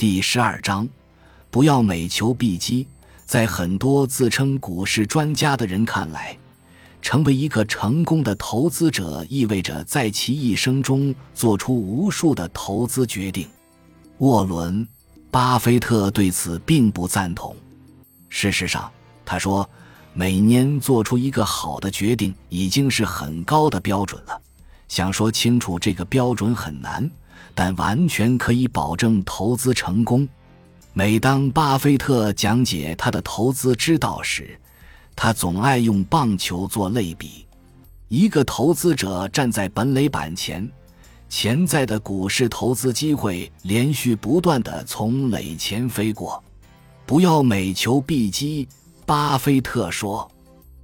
第十二章，不要每求必击。在很多自称股市专家的人看来，成为一个成功的投资者意味着在其一生中做出无数的投资决定。沃伦·巴菲特对此并不赞同。事实上，他说，每年做出一个好的决定已经是很高的标准了。想说清楚这个标准很难，但完全可以保证投资成功。每当巴菲特讲解他的投资之道时，他总爱用棒球做类比。一个投资者站在本垒板前，潜在的股市投资机会连续不断的从垒前飞过。不要每球必击，巴菲特说。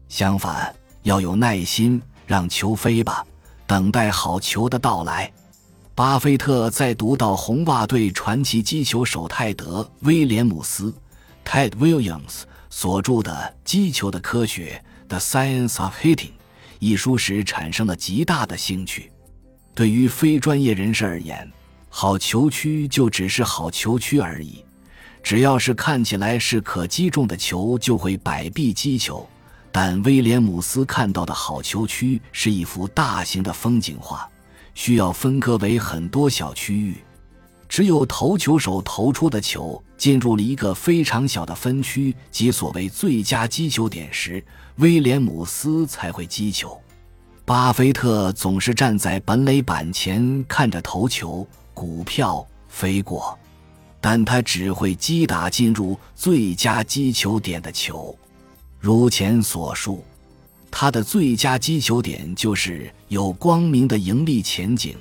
相反，要有耐心，让球飞吧，等待好球的到来。巴菲特在读到红袜队传奇击球手泰德·威廉姆斯 （Ted Williams） 所著的《击球的科学》（The Science of Hitting） 一书时，产生了极大的兴趣。对于非专业人士而言，好球区就只是好球区而已。只要是看起来是可击中的球，就会摆臂击球。但威廉姆斯看到的好球区是一幅大型的风景画。需要分割为很多小区域，只有投球手投出的球进入了一个非常小的分区，即所谓最佳击球点时，威廉姆斯才会击球。巴菲特总是站在本垒板前看着投球股票飞过，但他只会击打进入最佳击球点的球。如前所述。他的最佳击球点就是有光明的盈利前景、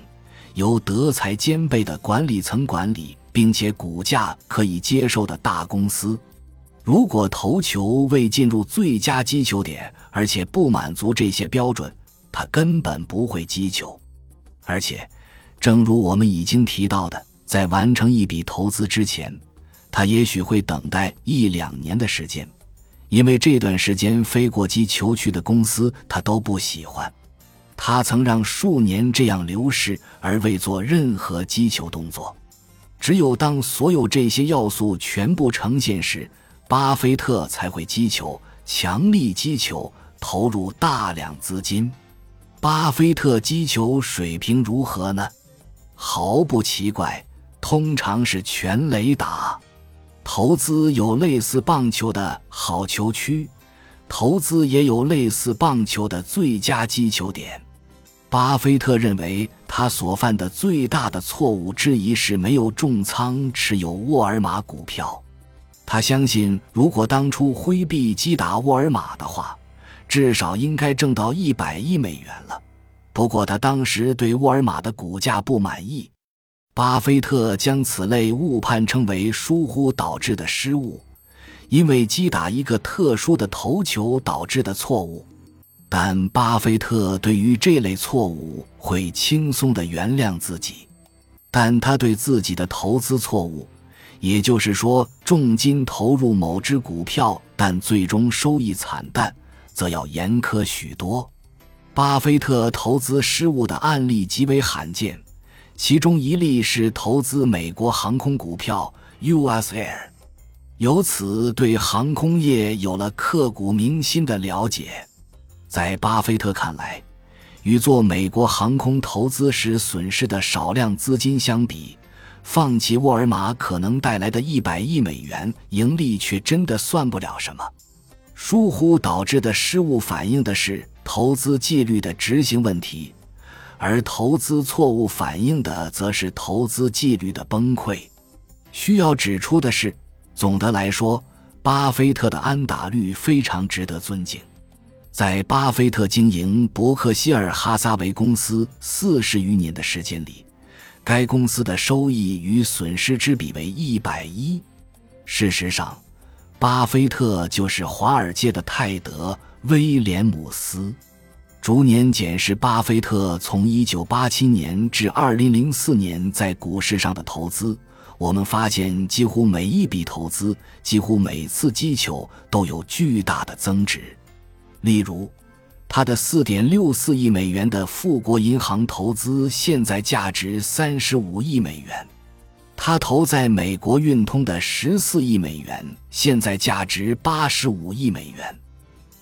由德才兼备的管理层管理，并且股价可以接受的大公司。如果投球未进入最佳击球点，而且不满足这些标准，他根本不会击球。而且，正如我们已经提到的，在完成一笔投资之前，他也许会等待一两年的时间。因为这段时间飞过击球区的公司，他都不喜欢。他曾让数年这样流逝而未做任何击球动作。只有当所有这些要素全部呈现时，巴菲特才会击球，强力击球，投入大量资金。巴菲特击球水平如何呢？毫不奇怪，通常是全垒打。投资有类似棒球的好球区，投资也有类似棒球的最佳击球点。巴菲特认为，他所犯的最大的错误之一是没有重仓持有沃尔玛股票。他相信，如果当初挥臂击打沃尔玛的话，至少应该挣到一百亿美元了。不过，他当时对沃尔玛的股价不满意。巴菲特将此类误判称为疏忽导致的失误，因为击打一个特殊的投球导致的错误。但巴菲特对于这类错误会轻松地原谅自己，但他对自己的投资错误，也就是说重金投入某只股票但最终收益惨淡，则要严苛许多。巴菲特投资失误的案例极为罕见。其中一例是投资美国航空股票 U.S. Air，由此对航空业有了刻骨铭心的了解。在巴菲特看来，与做美国航空投资时损失的少量资金相比，放弃沃尔玛可能带来的一百亿美元盈利却真的算不了什么。疏忽导致的失误反映的是投资纪律的执行问题。而投资错误反映的则是投资纪律的崩溃。需要指出的是，总的来说，巴菲特的安打率非常值得尊敬。在巴菲特经营伯克希尔哈撒韦公司四十余年的时间里，该公司的收益与损失之比为一百一。事实上，巴菲特就是华尔街的泰德·威廉姆斯。逐年检视巴菲特从1987年至2004年在股市上的投资，我们发现几乎每一笔投资、几乎每次击球都有巨大的增值。例如，他的4.64亿美元的富国银行投资现在价值35亿美元。他投在美国运通的十四亿美元，现在价值八十五亿美元。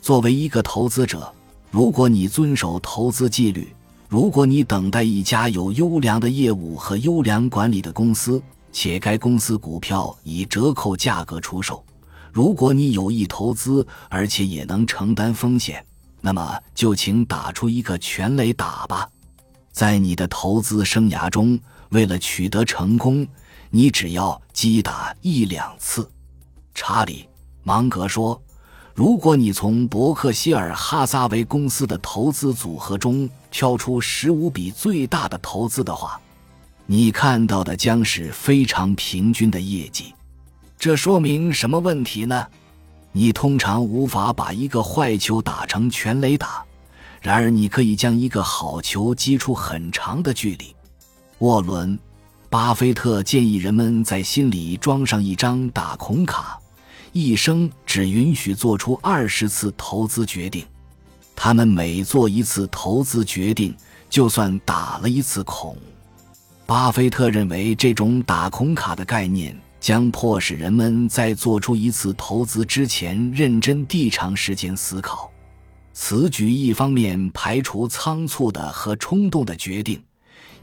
作为一个投资者，如果你遵守投资纪律，如果你等待一家有优良的业务和优良管理的公司，且该公司股票以折扣价格出售，如果你有意投资，而且也能承担风险，那么就请打出一个全垒打吧。在你的投资生涯中，为了取得成功。你只要击打一两次，查理·芒格说：“如果你从伯克希尔·哈撒韦公司的投资组合中挑出十五笔最大的投资的话，你看到的将是非常平均的业绩。这说明什么问题呢？你通常无法把一个坏球打成全垒打，然而你可以将一个好球击出很长的距离。”沃伦。巴菲特建议人们在心里装上一张打孔卡，一生只允许做出二十次投资决定。他们每做一次投资决定，就算打了一次孔。巴菲特认为，这种打孔卡的概念将迫使人们在做出一次投资之前认真地长时间思考。此举一方面排除仓促的和冲动的决定。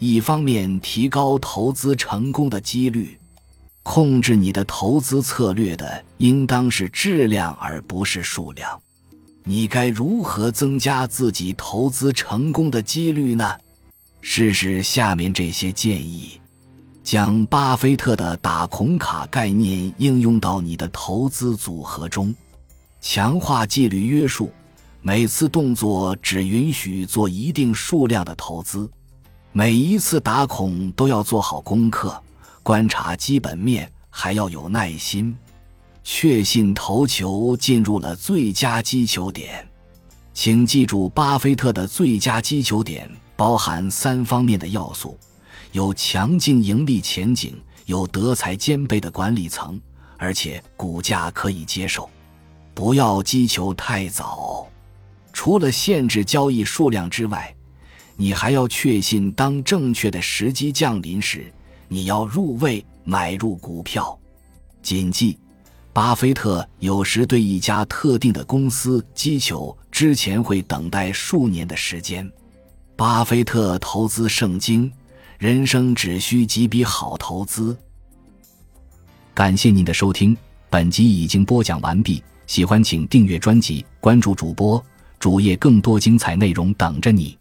一方面提高投资成功的几率，控制你的投资策略的应当是质量而不是数量。你该如何增加自己投资成功的几率呢？试试下面这些建议：将巴菲特的打孔卡概念应用到你的投资组合中，强化纪律约束，每次动作只允许做一定数量的投资。每一次打孔都要做好功课，观察基本面，还要有耐心，确信投球进入了最佳击球点。请记住，巴菲特的最佳击球点包含三方面的要素：有强劲盈利前景，有德才兼备的管理层，而且股价可以接受。不要击球太早。除了限制交易数量之外。你还要确信，当正确的时机降临时，你要入位买入股票。谨记，巴菲特有时对一家特定的公司击球之前会等待数年的时间。巴菲特投资圣经：人生只需几笔好投资。感谢您的收听，本集已经播讲完毕。喜欢请订阅专辑，关注主播主页，更多精彩内容等着你。